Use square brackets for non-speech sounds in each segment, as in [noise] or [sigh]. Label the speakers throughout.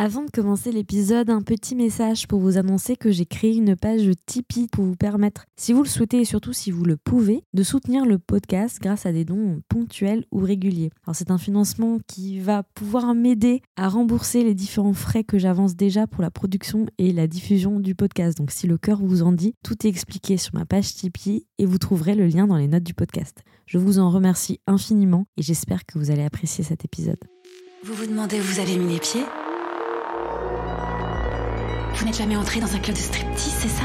Speaker 1: Avant de commencer l'épisode, un petit message pour vous annoncer que j'ai créé une page Tipeee pour vous permettre, si vous le souhaitez et surtout si vous le pouvez, de soutenir le podcast grâce à des dons ponctuels ou réguliers. Alors c'est un financement qui va pouvoir m'aider à rembourser les différents frais que j'avance déjà pour la production et la diffusion du podcast. Donc si le cœur vous en dit, tout est expliqué sur ma page Tipeee et vous trouverez le lien dans les notes du podcast. Je vous en remercie infiniment et j'espère que vous allez apprécier cet épisode.
Speaker 2: Vous vous demandez où vous avez mis les pieds? Vous n'êtes jamais entré dans un club de striptease, c'est ça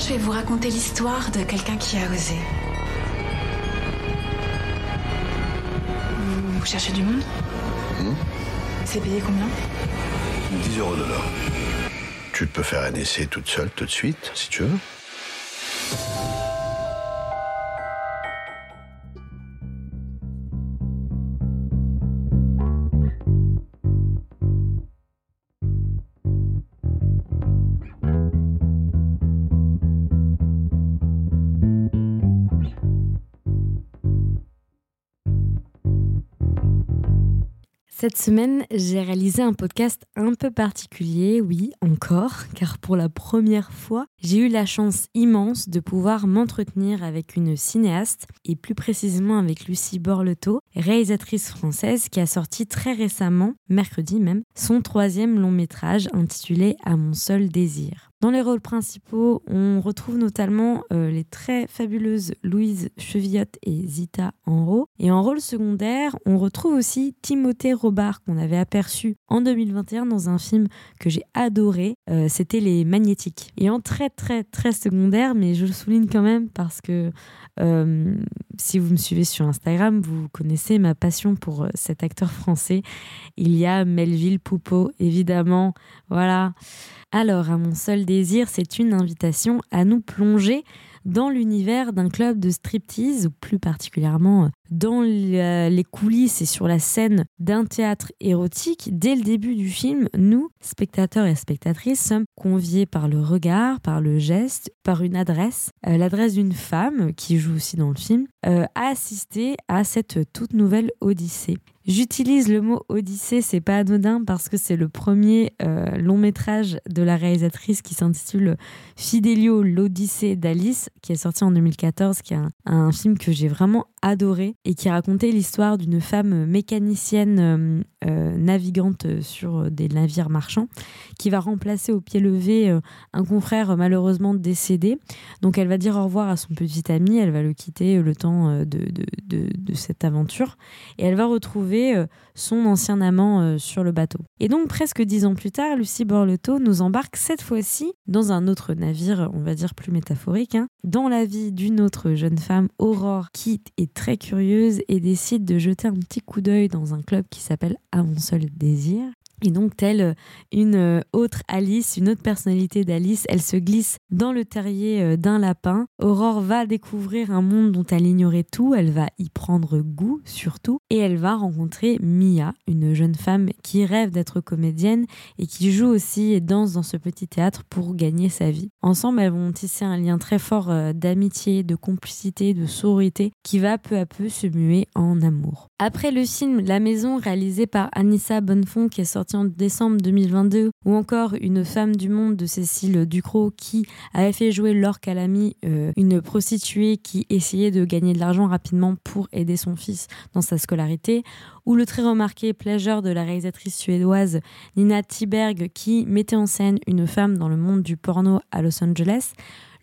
Speaker 2: Je vais vous raconter l'histoire de quelqu'un qui a osé. Vous cherchez du monde C'est payé combien
Speaker 3: 10 euros de l'heure. Tu peux faire un essai toute seule tout de suite, si tu veux.
Speaker 1: Cette semaine, j'ai réalisé un podcast un peu particulier, oui, encore, car pour la première fois, j'ai eu la chance immense de pouvoir m'entretenir avec une cinéaste, et plus précisément avec Lucie Borleto, réalisatrice française qui a sorti très récemment, mercredi même, son troisième long métrage intitulé À mon seul désir. Dans les rôles principaux, on retrouve notamment euh, les très fabuleuses Louise Chevillotte et Zita Enro. Et en rôle secondaire, on retrouve aussi Timothée Robard qu'on avait aperçu en 2021 dans un film que j'ai adoré. Euh, C'était Les Magnétiques. Et en très très très secondaire, mais je le souligne quand même parce que euh, si vous me suivez sur Instagram, vous connaissez ma passion pour cet acteur français. Il y a Melville Poupeau, évidemment. Voilà. Alors, à mon seul c'est une invitation à nous plonger dans l'univers d'un club de striptease, ou plus particulièrement dans les coulisses et sur la scène d'un théâtre érotique. Dès le début du film, nous, spectateurs et spectatrices, sommes conviés par le regard, par le geste, par une adresse, euh, l'adresse d'une femme qui joue aussi dans le film, euh, à assister à cette toute nouvelle odyssée. J'utilise le mot Odyssée, c'est pas anodin parce que c'est le premier euh, long métrage de la réalisatrice qui s'intitule Fidelio, l'Odyssée d'Alice, qui est sorti en 2014, qui est un, un film que j'ai vraiment adoré et qui racontait l'histoire d'une femme mécanicienne euh, euh, navigante sur des navires marchands qui va remplacer au pied levé euh, un confrère malheureusement décédé. Donc elle va dire au revoir à son petit ami, elle va le quitter le temps de, de, de, de cette aventure et elle va retrouver son ancien amant sur le bateau. Et donc presque dix ans plus tard, Lucie Borleto nous embarque cette fois-ci dans un autre navire, on va dire plus métaphorique, hein, dans la vie d'une autre jeune femme, Aurore, qui est très curieuse et décide de jeter un petit coup d'œil dans un club qui s'appelle À mon seul désir. Et donc, telle une autre Alice, une autre personnalité d'Alice, elle se glisse dans le terrier d'un lapin. Aurore va découvrir un monde dont elle ignorait tout, elle va y prendre goût surtout, et elle va rencontrer Mia, une jeune femme qui rêve d'être comédienne et qui joue aussi et danse dans ce petit théâtre pour gagner sa vie. Ensemble, elles vont tisser un lien très fort d'amitié, de complicité, de sororité qui va peu à peu se muer en amour. Après le film La Maison, réalisé par Anissa Bonnefond, qui est sorti en décembre 2022, ou encore Une femme du monde de Cécile Ducrot, qui avait fait jouer Laure Calamy, euh, une prostituée qui essayait de gagner de l'argent rapidement pour aider son fils dans sa scolarité, ou le très remarqué Pleasure de la réalisatrice suédoise Nina Tiberg, qui mettait en scène une femme dans le monde du porno à Los Angeles.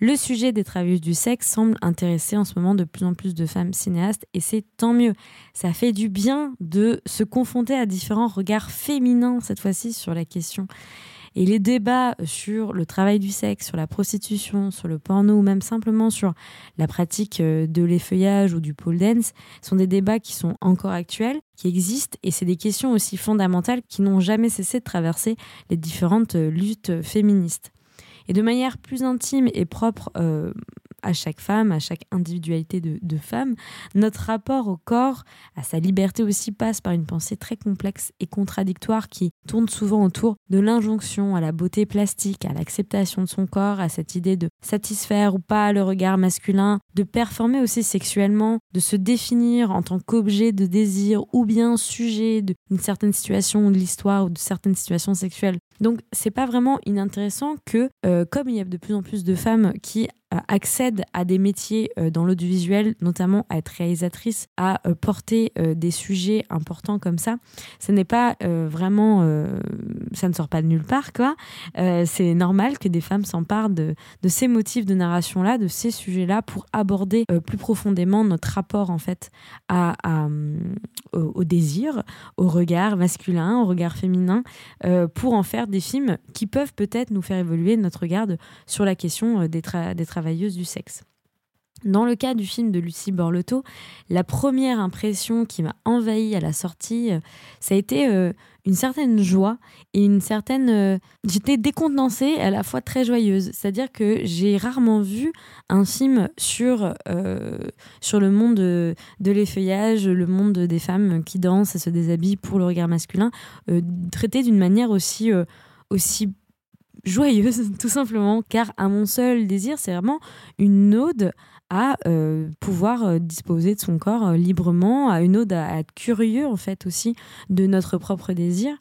Speaker 1: Le sujet des travailleuses du sexe semble intéresser en ce moment de plus en plus de femmes cinéastes et c'est tant mieux. Ça fait du bien de se confronter à différents regards féminins cette fois-ci sur la question. Et les débats sur le travail du sexe, sur la prostitution, sur le porno ou même simplement sur la pratique de l'effeuillage ou du pole dance sont des débats qui sont encore actuels, qui existent et c'est des questions aussi fondamentales qui n'ont jamais cessé de traverser les différentes luttes féministes. Et de manière plus intime et propre euh, à chaque femme, à chaque individualité de, de femme. Notre rapport au corps, à sa liberté aussi, passe par une pensée très complexe et contradictoire qui tourne souvent autour de l'injonction à la beauté plastique, à l'acceptation de son corps, à cette idée de satisfaire ou pas le regard masculin, de performer aussi sexuellement, de se définir en tant qu'objet de désir ou bien sujet d'une certaine situation de l'histoire ou de certaines situations sexuelles. Donc c'est pas vraiment inintéressant que, euh, comme il y a de plus en plus de femmes qui euh, accèdent à des métiers euh, dans l'audiovisuel, notamment à être réalisatrice, à euh, porter des sujets importants comme ça. Ce n'est pas vraiment, ça ne sort pas de nulle part, quoi. c'est normal que des femmes s'emparent de, de, ces motifs de narration-là, de ces sujets-là, pour aborder plus profondément notre rapport en fait à, au, désir, au regard masculin, au regard féminin, pour en faire des films qui peuvent peut-être nous faire évoluer notre regard sur la question des, tra des travailleuses du sexe. Dans le cas du film de Lucie Borlotto, la première impression qui m'a envahie à la sortie, euh, ça a été euh, une certaine joie et une certaine... Euh, j'étais décontenancée à la fois très joyeuse. C'est-à-dire que j'ai rarement vu un film sur, sur le monde de, de l'effeuillage, le monde des femmes qui dansent et se déshabillent pour le regard masculin, traité d'une manière aussi, aussi joyeuse, [laughs] tout simplement, car à mon seul désir, c'est vraiment une ode à euh, pouvoir euh, disposer de son corps euh, librement, à une ode à, être curieux en fait aussi de notre propre désir.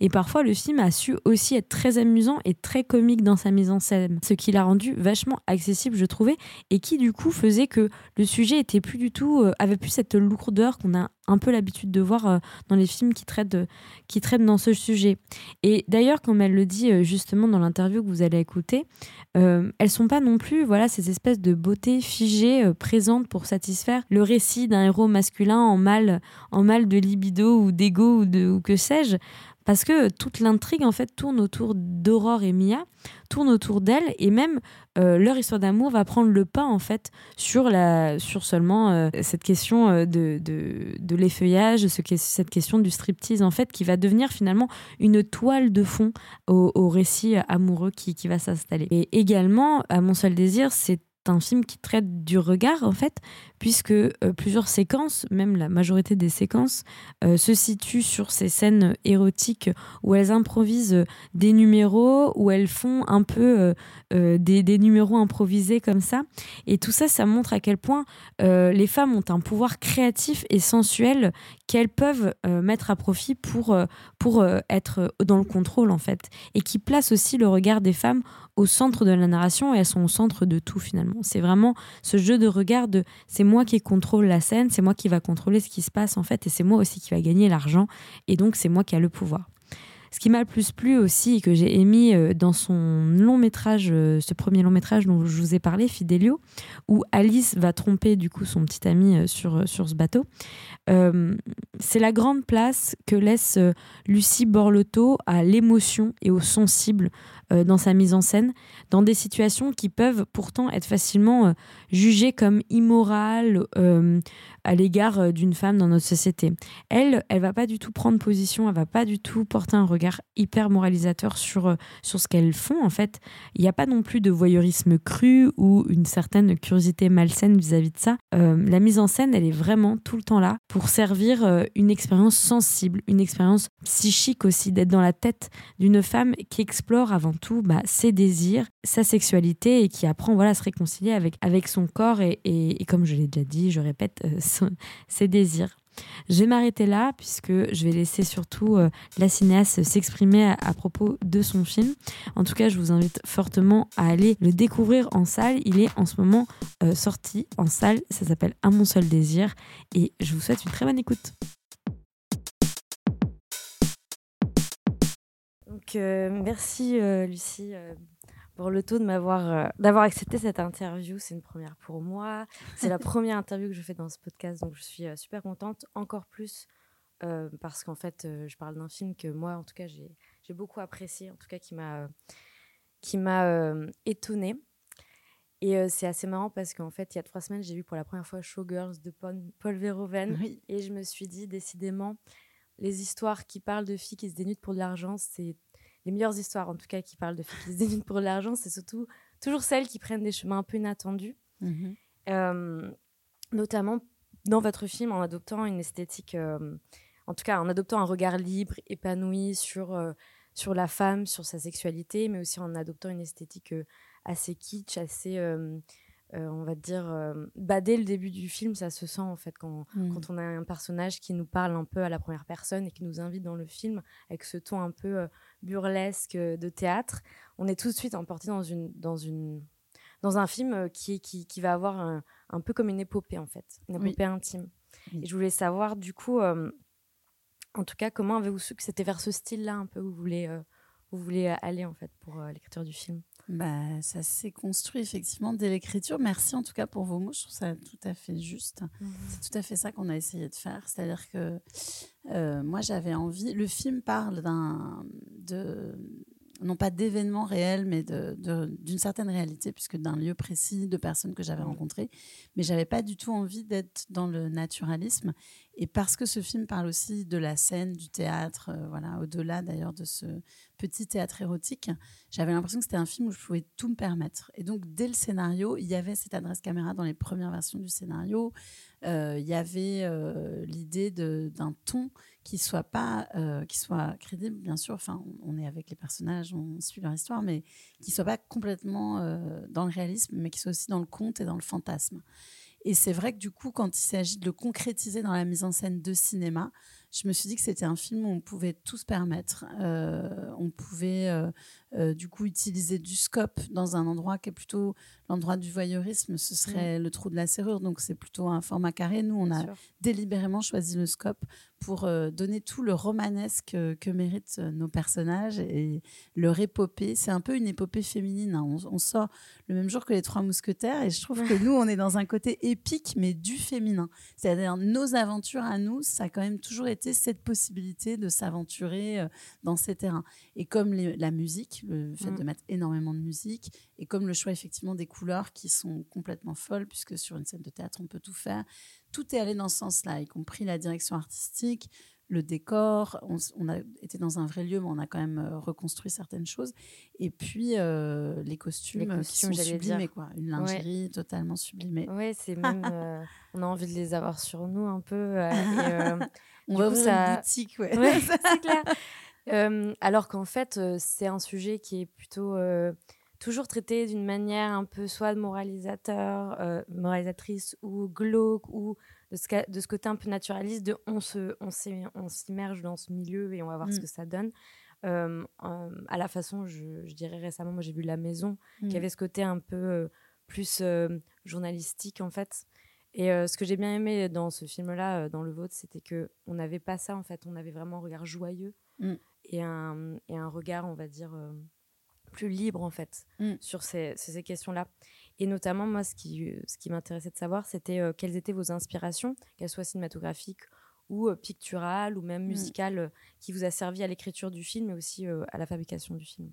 Speaker 1: Et parfois le film a su aussi être très amusant et très comique dans sa mise en scène, ce qui l'a rendu vachement accessible je trouvais, et qui du coup faisait que le sujet était plus du tout, avait plus cette lourdeur qu'on a un peu l'habitude de voir euh, dans les films qui traitent, qui traitent dans ce sujet. Et d'ailleurs, comme elle le dit euh, justement dans l'interview que vous allez écouter, euh, elles sont pas non plus voilà ces espèces de beauté figée euh, présentes pour satisfaire le récit d'un héros masculin en mal, en mal de libido ou d'ego ou, de, ou que sais-je parce que toute l'intrigue en fait tourne autour d'Aurore et Mia, tourne autour d'elles et même euh, leur histoire d'amour va prendre le pas en fait sur la sur seulement euh, cette question euh, de, de, de l'effeuillage, ce, cette question du striptease en fait qui va devenir finalement une toile de fond au, au récit amoureux qui, qui va s'installer. Et également, à mon seul désir, c'est un film qui traite du regard en fait, puisque euh, plusieurs séquences, même la majorité des séquences, euh, se situent sur ces scènes érotiques où elles improvisent des numéros, où elles font un peu euh, des, des, numéros improvisés comme ça. Et tout ça, ça montre à quel point les femmes ont un pouvoir créatif et sensuel qu'elles peuvent mettre à profit pour, pour être dans le contrôle en fait, et qui place aussi le regard des femmes au centre de la narration et elles sont au centre de tout finalement. C'est vraiment ce jeu de regard de c'est moi qui contrôle la scène, c'est moi qui va contrôler ce qui se passe en fait et c'est moi aussi qui va gagner l'argent et donc c'est moi qui a le pouvoir. Ce qui m'a le plus plu aussi et que j'ai émis euh, dans son long métrage, euh, ce premier long métrage dont je vous ai parlé, Fidelio, où Alice va tromper du coup son petit ami euh, sur, sur ce bateau, c'est la grande place que laisse Lucie Borlotto à l'émotion et au sensible dans sa mise en scène, dans des situations qui peuvent pourtant être facilement jugées comme immorales, à l'égard d'une femme dans notre société. Elle, elle va pas du tout prendre position, elle va pas du tout porter un regard hyper moralisateur sur, euh, sur ce qu'elles font. En fait, il n'y a pas non plus de voyeurisme cru ou une certaine curiosité malsaine vis-à-vis de ça. Euh, la mise en scène, elle est vraiment tout le temps là pour servir une expérience sensible, une expérience psychique aussi, d'être dans la tête d'une femme qui explore avant tout bah, ses désirs, sa sexualité et qui apprend voilà, à se réconcilier avec, avec son corps et, et, comme je l'ai déjà dit, je répète, ses désirs. Je vais m'arrêter là puisque je vais laisser surtout euh, la cinéaste s'exprimer à, propos de son film. En tout cas, je vous invite fortement à aller le découvrir en salle. Il est en ce moment euh, sorti en salle. Ça s'appelle À mon seul désir et je vous souhaite une très bonne écoute. Donc, euh, merci Lucie pour le taux de m'avoir euh, d'avoir accepté cette interview. C'est une première pour moi. C'est la [laughs] première interview que je fais dans ce podcast, donc je suis euh, super contente. Encore plus euh, parce qu'en fait, je parle d'un film que moi, en tout cas, j'ai beaucoup apprécié, en tout cas qui m'a qui m'a étonnée. Et c'est assez marrant parce qu'en fait, il y a trois semaines, j'ai vu pour la première fois Showgirls de Paul, Verhoeven. Et je me suis dit, décidément, les histoires qui parlent de filles qui se dénudent pour de l'argent, c'est les meilleures histoires, en tout cas, qui parlent de filles qui se pour l'argent, c'est surtout toujours celles qui prennent des chemins un peu inattendus.
Speaker 4: Mhm. notamment dans votre film, en adoptant une esthétique, en tout cas en adoptant un regard libre, épanoui sur, sur la femme, sur sa sexualité, mais aussi en adoptant une esthétique assez kitsch, assez euh, on va dire, euh, bah, dès le début du film, ça se sent en fait quand, mmh. quand, on a un personnage qui nous parle un peu à la première personne et qui nous invite dans le film avec ce ton un peu euh, burlesque de théâtre. On est tout de suite emporté dans, une, dans, une, dans un film qui, qui, qui va avoir un, peu comme une épopée en fait, une épopée intime. Et je voulais savoir du coup, en tout cas, comment avez-vous su que c'était vers ce style-là un peu où vous voulez, vous voulez aller en fait pour l'écriture du film?
Speaker 5: Bah, ça s'est construit effectivement dès l'écriture. Merci en tout cas pour vos mots. Je trouve ça tout à fait juste. Mmh. C'est tout à fait ça qu'on a essayé de faire. C'est-à-dire que euh, moi, j'avais envie. Le film parle d'un de non pas d'événements réels, mais d'une certaine réalité, puisque d'un lieu précis, de personnes que j'avais rencontrées. Mais j'avais pas du tout envie d'être dans le naturalisme. Et parce que ce film parle aussi de la scène, du théâtre, euh, voilà, au-delà d'ailleurs de ce petit théâtre érotique, j'avais l'impression que c'était un film où je pouvais tout me permettre. Et donc, dès le scénario, il y avait cette adresse caméra dans les premières versions du scénario. Euh, il y avait euh, l'idée d'un ton qui soit pas euh, qui soit crédible bien sûr enfin on, est avec les personnages on suit leur histoire mais qui soit pas complètement dans le réalisme mais qui soit aussi dans le conte et dans le fantasme et c'est vrai que du coup quand il s'agit de le concrétiser dans la mise en scène de cinéma je me suis dit que c'était un film où on pouvait tout se permettre. On pouvait euh, du coup utiliser du scope dans un endroit qui est plutôt l'endroit du voyeurisme, ce serait mm. le trou de la serrure, donc c'est plutôt un format carré. Nous, on a délibérément choisi le scope pour donner tout le romanesque que méritent nos personnages et leur épopée. C'est un peu une épopée féminine. Hein. On, sort le même jour que les Trois Mousquetaires et je trouve que [laughs] nous, on est dans un côté épique, mais du féminin. C'est-à-dire nos aventures à nous, ça a quand même toujours été cette possibilité de s'aventurer euh, dans ces terrains. Et comme la musique, le fait de mm. mettre énormément de musique, et comme le choix effectivement des couleurs qui sont complètement folles, puisque sur une scène de théâtre, on peut tout faire, tout est allé dans ce sens-là, y compris la direction artistique, le décor. On, a été dans un vrai lieu, mais on a quand même euh, reconstruit certaines choses. Et puis euh, les costumes, qui sont sublimés, quoi. Une lingerie totalement sublimée.
Speaker 4: Oui, c'est [laughs] même. on a envie de les avoir sur nous un peu. et, [laughs]
Speaker 5: on va ouvrir ça... une boutique, ouais. [laughs]
Speaker 4: c'est clair. Alors qu'en fait, c'est un sujet qui est plutôt toujours traité d'une manière un peu soit moralisateur, moralisatrice ou glauque ou de ce, de ce, côté un peu naturaliste de on se on s'immerge dans ce milieu et on va voir ce mmh. que ça donne. à la façon, je, je dirais récemment, moi j'ai vu La Maison, qui mmh. avait ce côté un peu plus journalistique en fait. Et ce que j'ai bien aimé dans ce film-là, dans le vôtre, c'était que on n'avait pas ça en fait. On avait vraiment un regard joyeux mmh. et, un, et un regard, on va dire, plus libre en fait mmh. sur ces, ces questions-là. Et notamment, moi, ce qui, ce qui m'intéressait de savoir, c'était quelles étaient vos inspirations, qu'elles soient cinématographiques ou picturales ou même mmh. musicales, qui vous a servi à l'écriture du film et aussi à la fabrication du film.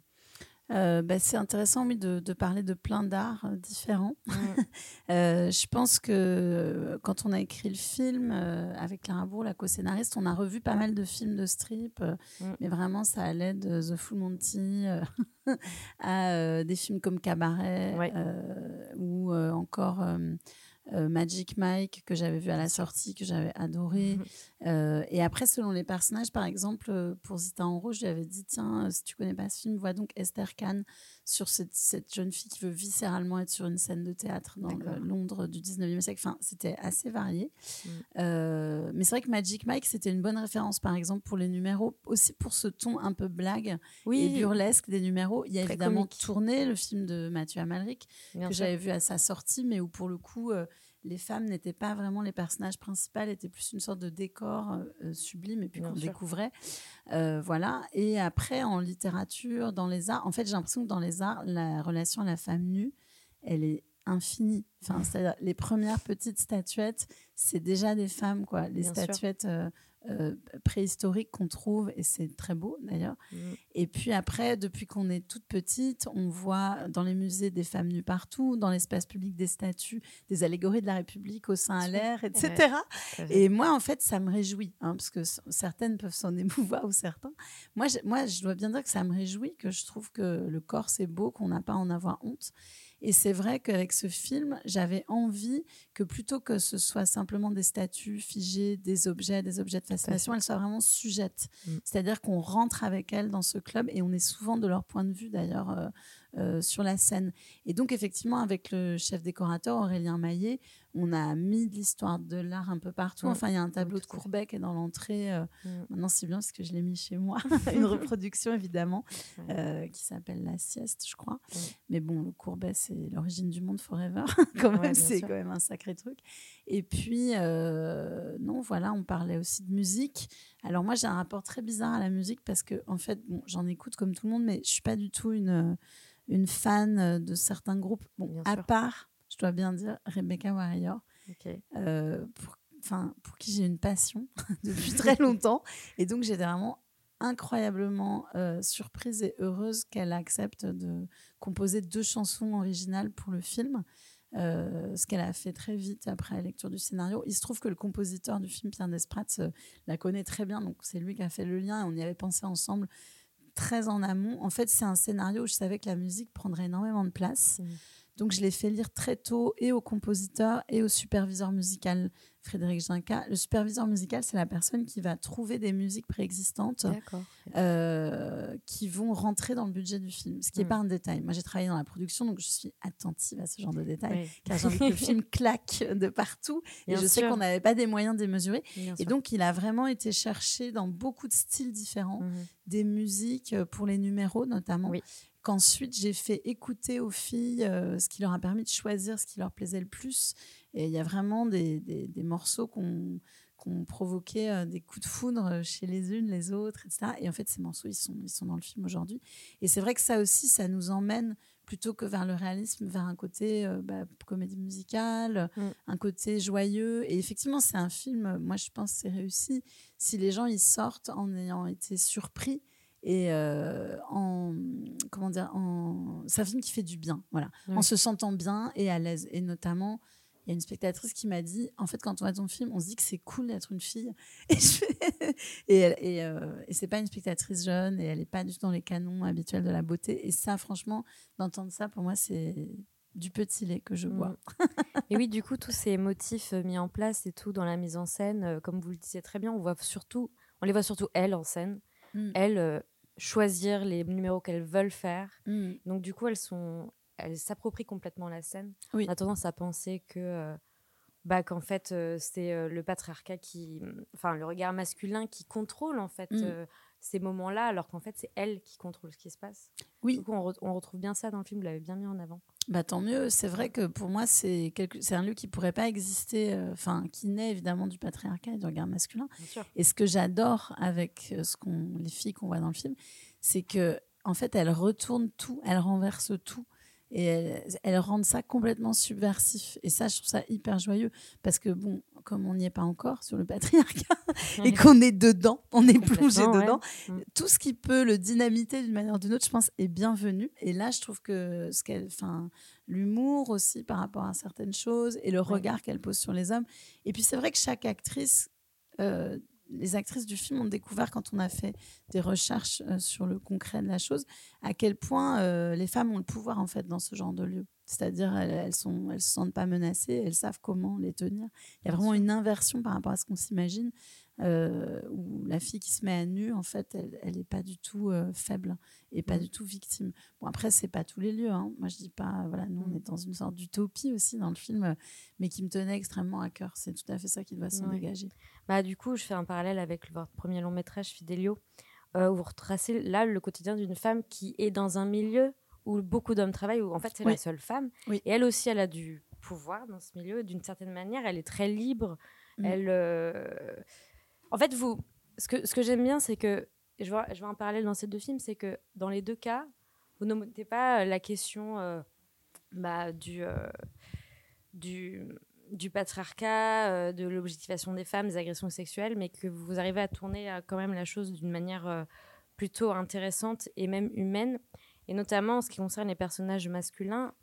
Speaker 5: Euh, bah, c'est intéressant oui, de, de, parler de plein d'arts euh, différents. [laughs] euh, je pense que quand on a écrit le film avec Clara Bourg, la co-scénariste, on a revu pas mal de films de strip, mais vraiment ça allait de The Full Monty [laughs] à des films comme Cabaret ou encore Magic Mike que j'avais vu à la sortie, que j'avais adoré. Euh, et après, selon les personnages, par exemple, euh, pour Zita en rouge, j'avais dit tiens, si tu connais pas ce film, vois donc Esther Kahn sur cette, cette, jeune fille qui veut viscéralement être sur une scène de théâtre dans le Londres du 19e siècle. Enfin, c'était assez varié. Mm. mais c'est vrai que Magic Mike, c'était une bonne référence, par exemple, pour les numéros, aussi pour ce ton un peu blague et burlesque des numéros. Il y a évidemment tourné le film de Mathieu Amalric que j'avais vu à sa sortie, mais où pour le coup les femmes n'étaient pas vraiment les personnages principaux, étaient plus une sorte de décor euh, euh, sublime et puis qu'on découvrait. Euh, voilà. Et après, en littérature, dans les arts, en fait, j'ai l'impression que dans les arts, la relation à la femme nue, elle est infinie. Enfin, c'est-à-dire les premières petites statuettes, c'est déjà des femmes, quoi. Les statuettes euh, préhistorique qu'on trouve, et c'est très beau d'ailleurs. Mm. Et puis après, depuis qu'on est toute petite, on voit dans les musées des femmes nues partout, dans l'espace public des statues, des allégories de la République au sein à l'air, etc. et moi, en fait, ça me réjouit, hein, parce que certaines peuvent s'en [laughs] émouvoir ou certains. Moi je, moi, je dois bien dire que ça me réjouit, que je trouve que le corps, c'est beau, qu'on n'a pas à en avoir honte. Et c'est vrai qu'avec ce film, j'avais envie que plutôt que ce soit simplement des statues figées, des objets, des objets de fascination, elles soient vraiment sujettes. Mm. C'est-à-dire qu'on rentre avec elles dans ce club et on est souvent de leur point de vue d'ailleurs euh, euh, sur la scène. Et donc, effectivement, avec le chef décorateur, Aurélien Maillet, on a mis de l'histoire de l'art un peu partout. Enfin, il y a un tableau de Courbet qui est dans l'entrée. Euh, mm. Maintenant, c'est bien parce que je l'ai mis chez moi. [laughs] [laughs] Une reproduction, évidemment, euh, qui s'appelle La sieste, je crois. Mais bon, le Courbet, c'est l'origine du monde forever. [laughs] quand même, c'est quand même un sacré truc. Et puis, non, voilà, on parlait aussi de musique. Alors, moi, j'ai un rapport très bizarre à la musique parce que, en fait, bon, j'en écoute comme tout le monde, mais je suis pas du tout une une fan euh, de certains groupes. Bon, à part, je dois bien dire, Rebecca Warrior, euh, pour, pour qui j'ai une passion [laughs] depuis très longtemps. Et donc, j'étais vraiment incroyablement euh, surprise et heureuse qu'elle accepte de composer deux chansons originales pour le film. Ce qu'elle a fait très vite après la lecture du scénario. Il se trouve que le compositeur du film, Pierre Desprats, la connaît très bien, donc c'est lui qui a fait le lien on y avait pensé ensemble très en amont. En fait, c'est un scénario où je savais que la musique prendrait énormément de place. Mmh. Donc, je l'ai fait lire très tôt et au compositeur et au superviseur musical Frédéric Ginca. Le superviseur musical, c'est la personne qui va trouver des musiques préexistantes euh, qui vont rentrer dans le budget du film, ce qui n'est hmm. pas un détail. Moi, j'ai travaillé dans la production, donc je suis attentive à ce genre de détails, car j'ai envie que le [laughs] film claque de partout. et je sais qu'on n'avait pas des moyens démesurés. et donc, il a vraiment été cherché dans beaucoup de styles différents, mmh des musiques pour les numéros notamment. Oui qu'ensuite j'ai fait écouter aux filles, euh, ce qui leur a permis de choisir ce qui leur plaisait le plus. Et il y a vraiment des, des, morceaux qu'on ont provoqué euh, des coups de foudre chez les unes, les autres, etc. Et en fait, ces morceaux, ils sont, ils sont dans le film aujourd'hui. Et c'est vrai que ça aussi, ça nous emmène plutôt que vers le réalisme, vers un côté euh, bah, comédie musicale, mm. un côté joyeux. Et effectivement, c'est un film, moi je pense c'est réussi, si les gens y sortent en ayant été surpris et euh, en comment dire en c'est un film qui fait du bien voilà en se sentant bien et à l'aise et notamment il y a une spectatrice qui m'a dit en fait quand on voit ton film on se dit que c'est cool d'être une fille [laughs] et et, et, euh, et c'est pas une spectatrice jeune et elle est pas du tout dans les canons habituels de la beauté et ça franchement d'entendre ça pour moi c'est du petit lait que je mm. bois.
Speaker 4: et oui, [laughs] du coup, tous ces motifs mis en place et tout dans la mise en scène, euh, comme vous le disiez très bien, on voit surtout, on les voit surtout elle en scène. Mm. elles euh, choisir les numéros qu'elles veulent faire. Mm. Donc du coup, elles sont, elles s'approprient complètement la scène. On a tendance à penser que, euh, bah, qu'en fait, euh, c'est le patriarcat qui, enfin, le regard masculin qui contrôle en fait. Ces moments-là, alors qu'en fait, c'est elle qui contrôle ce qui se passe. Oui. Du coup, on, on retrouve bien ça dans le film. Vous l'avez bien mis en avant.
Speaker 5: Bah, tant mieux. C'est vrai que pour moi, c'est quelque... un lieu qui pourrait pas exister, euh, enfin, qui naît évidemment du patriarcat et du regard masculin. Et ce que j'adore avec euh, ce qu'on, les filles qu'on voit dans le film, c'est que en fait, elles retournent tout, elles renversent tout et elles, rendent ça complètement subversif. Et ça, je trouve ça hyper joyeux parce que bon, comme on n'y est pas encore sur le patriarcat [laughs] et qu'on est dedans, on est plongé dedans, mm. tout ce qui peut le dynamiter d'une manière ou d'une autre, je pense, est bienvenu. Et là, je trouve que ce qu'elle, enfin, l'humour aussi par rapport à certaines choses et le regard qu'elle pose sur les hommes. Et puis c'est vrai que chaque actrice euh, les actrices du film ont découvert quand on a fait des recherches euh, sur le concret de la chose à quel point euh, les femmes ont le pouvoir en fait dans ce genre de lieu. C'est-à-dire elles, elles sont elles se sentent pas menacées, elles savent comment les tenir. Il y a vraiment une inversion par rapport à ce qu'on s'imagine euh, où la fille qui se met à nu, en fait, elle n'est pas du tout euh, faible et pas mm. du tout victime. Bon, après, c'est pas tous les lieux. Hein. Moi, je dis pas, voilà, nous, on mm. est dans une sorte d'utopie aussi dans le film, mais qui me tenait extrêmement à cœur. C'est tout à fait ça qui doit s'en dégager.
Speaker 4: Bah, du coup, je fais un parallèle avec votre premier long métrage, Fidelio, euh, où vous retracez là le quotidien d'une femme qui est dans un milieu où beaucoup d'hommes travaillent, où en fait, c'est la seule femme. Et elle aussi, elle a du pouvoir dans ce milieu. D'une certaine manière, elle est très libre. Mm. Elle en fait, vous, ce que, ce que j'aime bien, c'est que, je vois, je vois un parallèle dans ces deux films, c'est que dans les deux cas, vous ne mettez pas la question euh, bah, du, euh, du, du, patriarcat, euh, de l'objectivation des femmes, des agressions sexuelles, mais que vous arrivez à tourner quand même la chose d'une manière plutôt intéressante et même humaine. Et notamment en ce qui concerne les personnages masculins,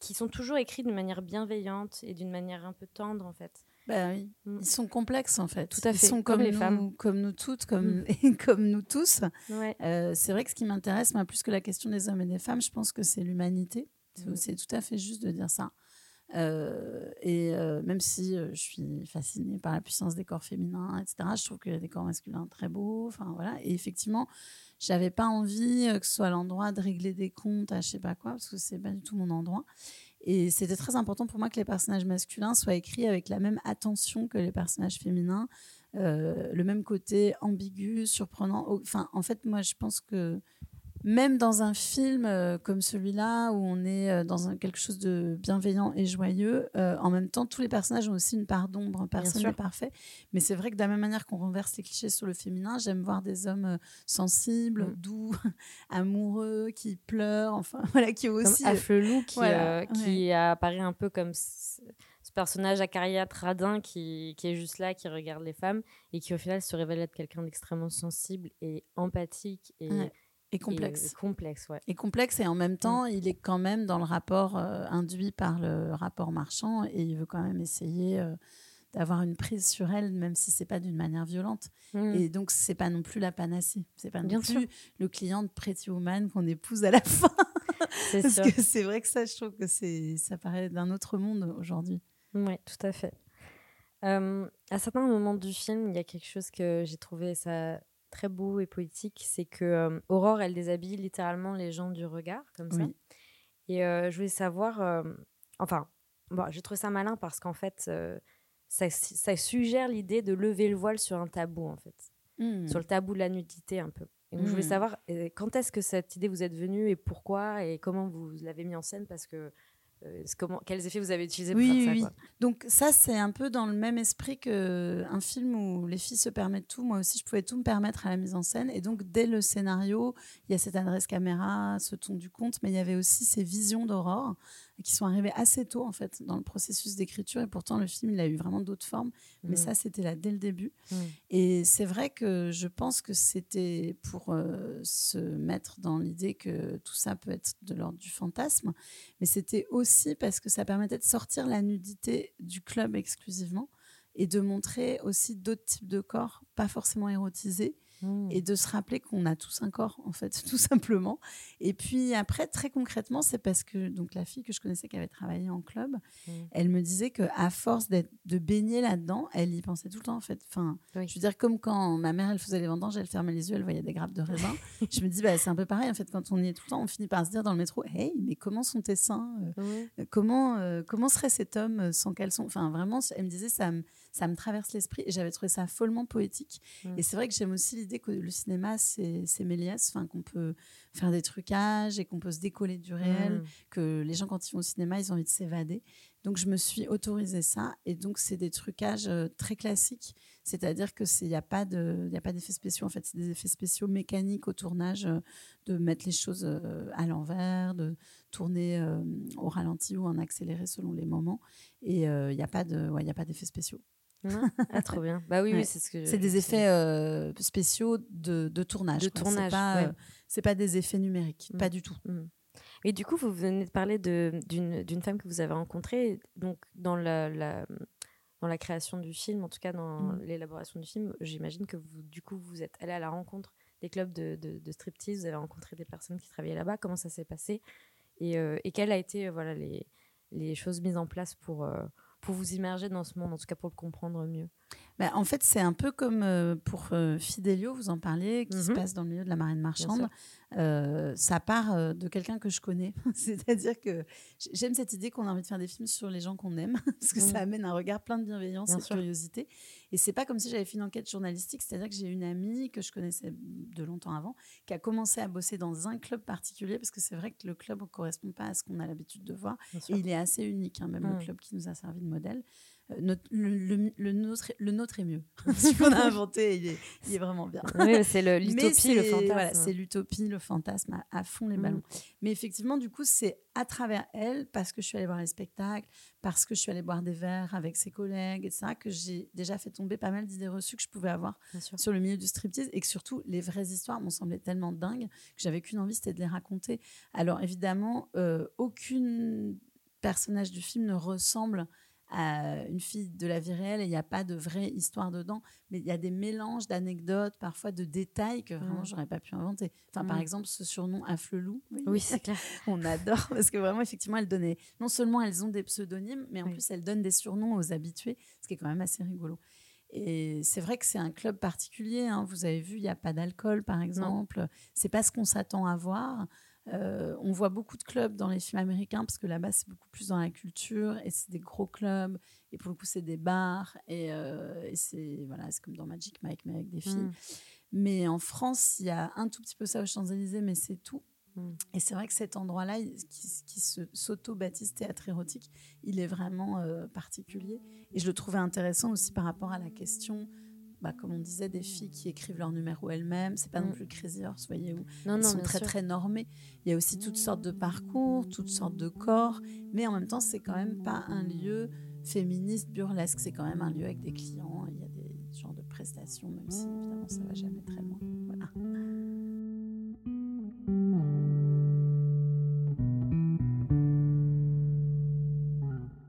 Speaker 4: qui sont toujours écrits d'une manière bienveillante et d'une manière un peu tendre, en fait.
Speaker 5: Bah oui.
Speaker 4: Mm.
Speaker 5: Ils sont complexes en fait.
Speaker 4: Tout à fait,
Speaker 5: Ils sont
Speaker 4: comme
Speaker 5: comme,
Speaker 4: les
Speaker 5: nous,
Speaker 4: femmes.
Speaker 5: comme nous toutes, comme,
Speaker 4: Mm.
Speaker 5: et [laughs] comme nous tous.
Speaker 4: Ouais.
Speaker 5: Euh, c'est vrai que ce qui m'intéresse, moi, plus que la question des hommes et des femmes, je pense que c'est l'humanité. C'est-
Speaker 4: Mm.
Speaker 5: C'est tout à fait juste de dire ça. Euh, et euh, même si euh, je suis fascinée par la puissance des corps féminins, etc., je trouve qu'il y a des corps masculins très beaux. Enfin voilà. Et effectivement, j'avais pas envie euh, que ce soit l'endroit de régler des comptes à je sais pas quoi, parce que c'est pas du tout mon endroit. Et c'était très important pour moi que les personnages masculins soient écrits avec la même attention que les personnages féminins, euh, le même côté ambigu, surprenant. Enfin, en fait, moi, je pense que même dans un film euh, comme celui-là, où on est euh, dans un- quelque chose de bienveillant et joyeux, euh, en même temps, tous les personnages ont aussi une part d'ombre. Personne n'est parfait. Mais c'est vrai que de la même manière qu'on renverse les clichés sur le féminin, j'aime voir des hommes sensibles,
Speaker 4: Mm.
Speaker 5: doux, [laughs] amoureux, qui pleurent, enfin, [laughs] voilà, qui ont
Speaker 4: Comme
Speaker 5: aussi...
Speaker 4: Afflelou qui,
Speaker 5: voilà,
Speaker 4: euh, qui apparaît un peu comme ce, ce personnage acariâtre radin qui, qui est juste là, qui regarde les femmes et qui au final se révèle être quelqu'un d'extrêmement sensible et empathique et,
Speaker 5: Ouais, et
Speaker 4: et,
Speaker 5: complexe.
Speaker 4: euh, complexe, ouais.
Speaker 5: et complexe et en même temps il est quand même dans le rapport euh, induit par le rapport marchand et il veut quand même essayer euh, d'avoir une prise sur elle même si c'est pas d'une manière violente
Speaker 4: Mm.
Speaker 5: et donc c'est pas non plus la panacée c'est pas non
Speaker 4: Bien
Speaker 5: plus
Speaker 4: sûr.
Speaker 5: le client de Pretty Woman qu'on épouse à la fin [laughs]
Speaker 4: C'est
Speaker 5: parce
Speaker 4: sûr.
Speaker 5: que c'est vrai que ça je trouve que c'est ça paraît d'un autre monde aujourd'hui
Speaker 4: Oui, tout à fait. Euh, à certains moments du film, il y a quelque chose que j'ai trouvé ça très beau et poétique, c'est que euh, Aurore, elle déshabille littéralement les gens du regard, comme ça. Et euh, je voulais savoir, euh, enfin, bon, j'ai trouvé ça malin parce qu'en fait, ça, ça suggère l'idée de lever le voile sur un tabou, en fait,
Speaker 5: Mm.
Speaker 4: sur le tabou de la nudité un peu. Et donc, je voulais
Speaker 5: Mm.
Speaker 4: savoir quand est-ce que cette idée vous est venue et pourquoi et comment vous l'avez mis en scène parce que comment, quels effets vous avez utilisés pour
Speaker 5: Oui,
Speaker 4: faire ça.
Speaker 5: oui,
Speaker 4: quoi.
Speaker 5: Donc ça, c'est un peu dans le même esprit que un film où les filles se permettent tout. Moi aussi, je pouvais tout me permettre à la mise en scène. Et donc, dès le scénario, il y a cette adresse caméra, ce ton du conte, mais il y avait aussi ces visions d'aurore qui sont arrivées assez tôt, en fait, dans le processus d'écriture. Et pourtant, le film, il a eu vraiment d'autres formes. Mais
Speaker 4: Mm.
Speaker 5: ça, c'était là dès le début.
Speaker 4: Mm.
Speaker 5: Et c'est vrai que je pense que c'était pour euh, se mettre dans l'idée que tout ça peut être de l'ordre du fantasme, mais c'était aussi parce que ça permettait de sortir la nudité du club exclusivement et de montrer aussi d'autres types de corps, pas forcément érotisés,
Speaker 4: Mm.
Speaker 5: et de se rappeler qu'on a tous un corps, en fait, [laughs] tout simplement. Et puis après, très concrètement, c'est parce que donc la fille que je connaissais qui avait travaillé en club,
Speaker 4: Mm.
Speaker 5: elle me disait que à force d'être de baigner là-dedans, elle y pensait tout le temps, en fait. Enfin,
Speaker 4: Oui.
Speaker 5: je veux dire, comme quand ma mère, elle faisait les vendanges, elle fermait les yeux, elle voyait des grappes de raisin. [laughs] je me dis, bah, c'est un peu pareil, en fait, quand on y est tout le temps, on finit par se dire dans le métro, hey, mais comment sont tes seins Euh. Comment, euh, comment serait cet homme euh, sans caleçon? Enfin, vraiment, elle me disait, ça me, ça me traverse l'esprit. Et j'avais trouvé ça follement poétique.
Speaker 4: Mm.
Speaker 5: Et c'est vrai que j'aime aussi l'idée que le cinéma, c'est Méliès, enfin, qu'on peut faire des trucages et qu'on peut se décoller du réel,
Speaker 4: Mm.
Speaker 5: que les gens, quand ils vont au cinéma, ils ont envie de s'évader. Donc, je me suis autorisé ça. Et donc, c'est des trucages euh, très classiques. C'est-à-dire qu'il n'y a pas d'effets spéciaux. En fait, c'est des effets spéciaux mécaniques au tournage, euh, de mettre les choses euh, à l'envers, de tourner euh, au ralenti ou en accéléré selon les moments. Et il n'y a pas de- ouais, y a pas d'effets spéciaux.
Speaker 4: Ah, trop bien. Bah oui,
Speaker 5: Ouais.
Speaker 4: oui, c'est ce que
Speaker 5: C'est des effets euh, spéciaux de, de tournage.
Speaker 4: De
Speaker 5: quoi.
Speaker 4: tournage,
Speaker 5: C'est pas,
Speaker 4: ouais.
Speaker 5: euh, c'est pas des effets numériques,
Speaker 4: Mm.
Speaker 5: pas du tout.
Speaker 4: Et du coup, vous venez de parler d'une femme que vous avez rencontrée. Donc, dans la, la- dans la création du film, en tout cas dans
Speaker 5: Mm.
Speaker 4: l'élaboration du film, j'imagine que vous, du coup, vous êtes allé à la rencontre des clubs de, de, de striptease, vous avez rencontré des personnes qui travaillaient là-bas. Comment ça s'est passé? Et, euh, et quelles a été voilà, les, les choses mises en place pour, pour vous immerger dans ce monde, en tout cas pour le comprendre mieux
Speaker 5: Bah, en fait, c'est un peu comme euh, pour euh, Fidelio, vous en parliez, qui se
Speaker 4: Mhm.
Speaker 5: passe dans le milieu de la marine marchande. Euh, ça part de quelqu'un que je connais. [laughs] C'est-à-dire que j'aime cette idée qu'on a envie de faire des films sur les gens qu'on aime, [laughs] parce que
Speaker 4: Mhm.
Speaker 5: ça amène un regard plein de bienveillance
Speaker 4: Bien
Speaker 5: et de curiosité. Et c'est pas comme si j'avais fait une enquête journalistique, c'est-à-dire que j'ai une amie que je connaissais de longtemps avant, qui a commencé à bosser dans un club particulier, parce que c'est vrai que le club ne correspond pas à ce qu'on a l'habitude de voir. Et il est assez unique, hein, même le
Speaker 4: Mm.
Speaker 5: club qui nous a servi de modèle. Notre- le, le- le nôtre, le nôtre est mieux. [laughs] Ce qu'on a inventé, il est, il est vraiment bien.
Speaker 4: Oui, c'est l'utopie, le fantasme.
Speaker 5: voilà, c'est l'utopie, le fantasme à, à fond les
Speaker 4: Mm.
Speaker 5: ballons. Mais effectivement, du coup, c'est à travers elle, parce que je suis allée voir les spectacles, parce que je suis allée boire des verres avec ses collègues, etc., que j'ai déjà fait tomber pas mal d'idées reçues que je pouvais avoir sur le milieu du striptease et que surtout les vraies histoires m'ont semblé tellement dingues que j'avais qu'une envie, c'était de les raconter. Alors évidemment, euh, aucune personnage du film ne ressemble à une fille de la vie réelle et il n'y a pas de vraie histoire dedans, mais il y a des mélanges d'anecdotes, parfois de détails que vraiment
Speaker 1: Mm.
Speaker 5: j'aurais pas pu inventer. Enfin, par
Speaker 1: Mm.
Speaker 5: exemple, ce surnom Afflelou. voyez,
Speaker 1: Oui, c'est clair. [laughs]
Speaker 5: on adore parce que vraiment, effectivement, elles donnaient. Non seulement elles ont des pseudonymes, mais en
Speaker 1: Oui.
Speaker 5: plus elles donnent des surnoms aux habitués, ce qui est quand même assez rigolo. Et c'est vrai que c'est un club particulier. hein. Vous avez vu, il n'y a pas d'alcool, par exemple. C'est pas ce qu'on s'attend à voir. Euh, on voit beaucoup de clubs dans les films américains parce que là-bas, c'est beaucoup plus dans la culture et c'est des gros clubs. Et pour le coup, c'est des bars. Et, euh, et c'est voilà, c'est comme dans Magic Mike, mais avec des filles.
Speaker 1: Mm.
Speaker 5: Mais en France, il y a un tout petit peu ça aux Champs-Élysées, mais c'est tout.
Speaker 1: Mm.
Speaker 5: Et c'est vrai que cet endroit-là, qui, qui se- s'auto-baptise théâtre érotique, il est vraiment euh, particulier. Et je le trouvais intéressant aussi par rapport à la question, bah, comme on disait, des filles qui écrivent leur numéro elles-mêmes. C'est pas non
Speaker 1: Mm.
Speaker 5: plus Crazy Horse, voyez, où
Speaker 1: Non,
Speaker 5: elles
Speaker 1: non,
Speaker 5: sont très
Speaker 1: sûr.
Speaker 5: très normées. Il y a aussi toutes sortes de parcours, toutes sortes de corps, mais en même temps, c'est quand même pas un lieu féministe burlesque. C'est quand même un lieu avec des clients. Il y a des genres de prestations, même si évidemment ça va jamais très loin. Voilà.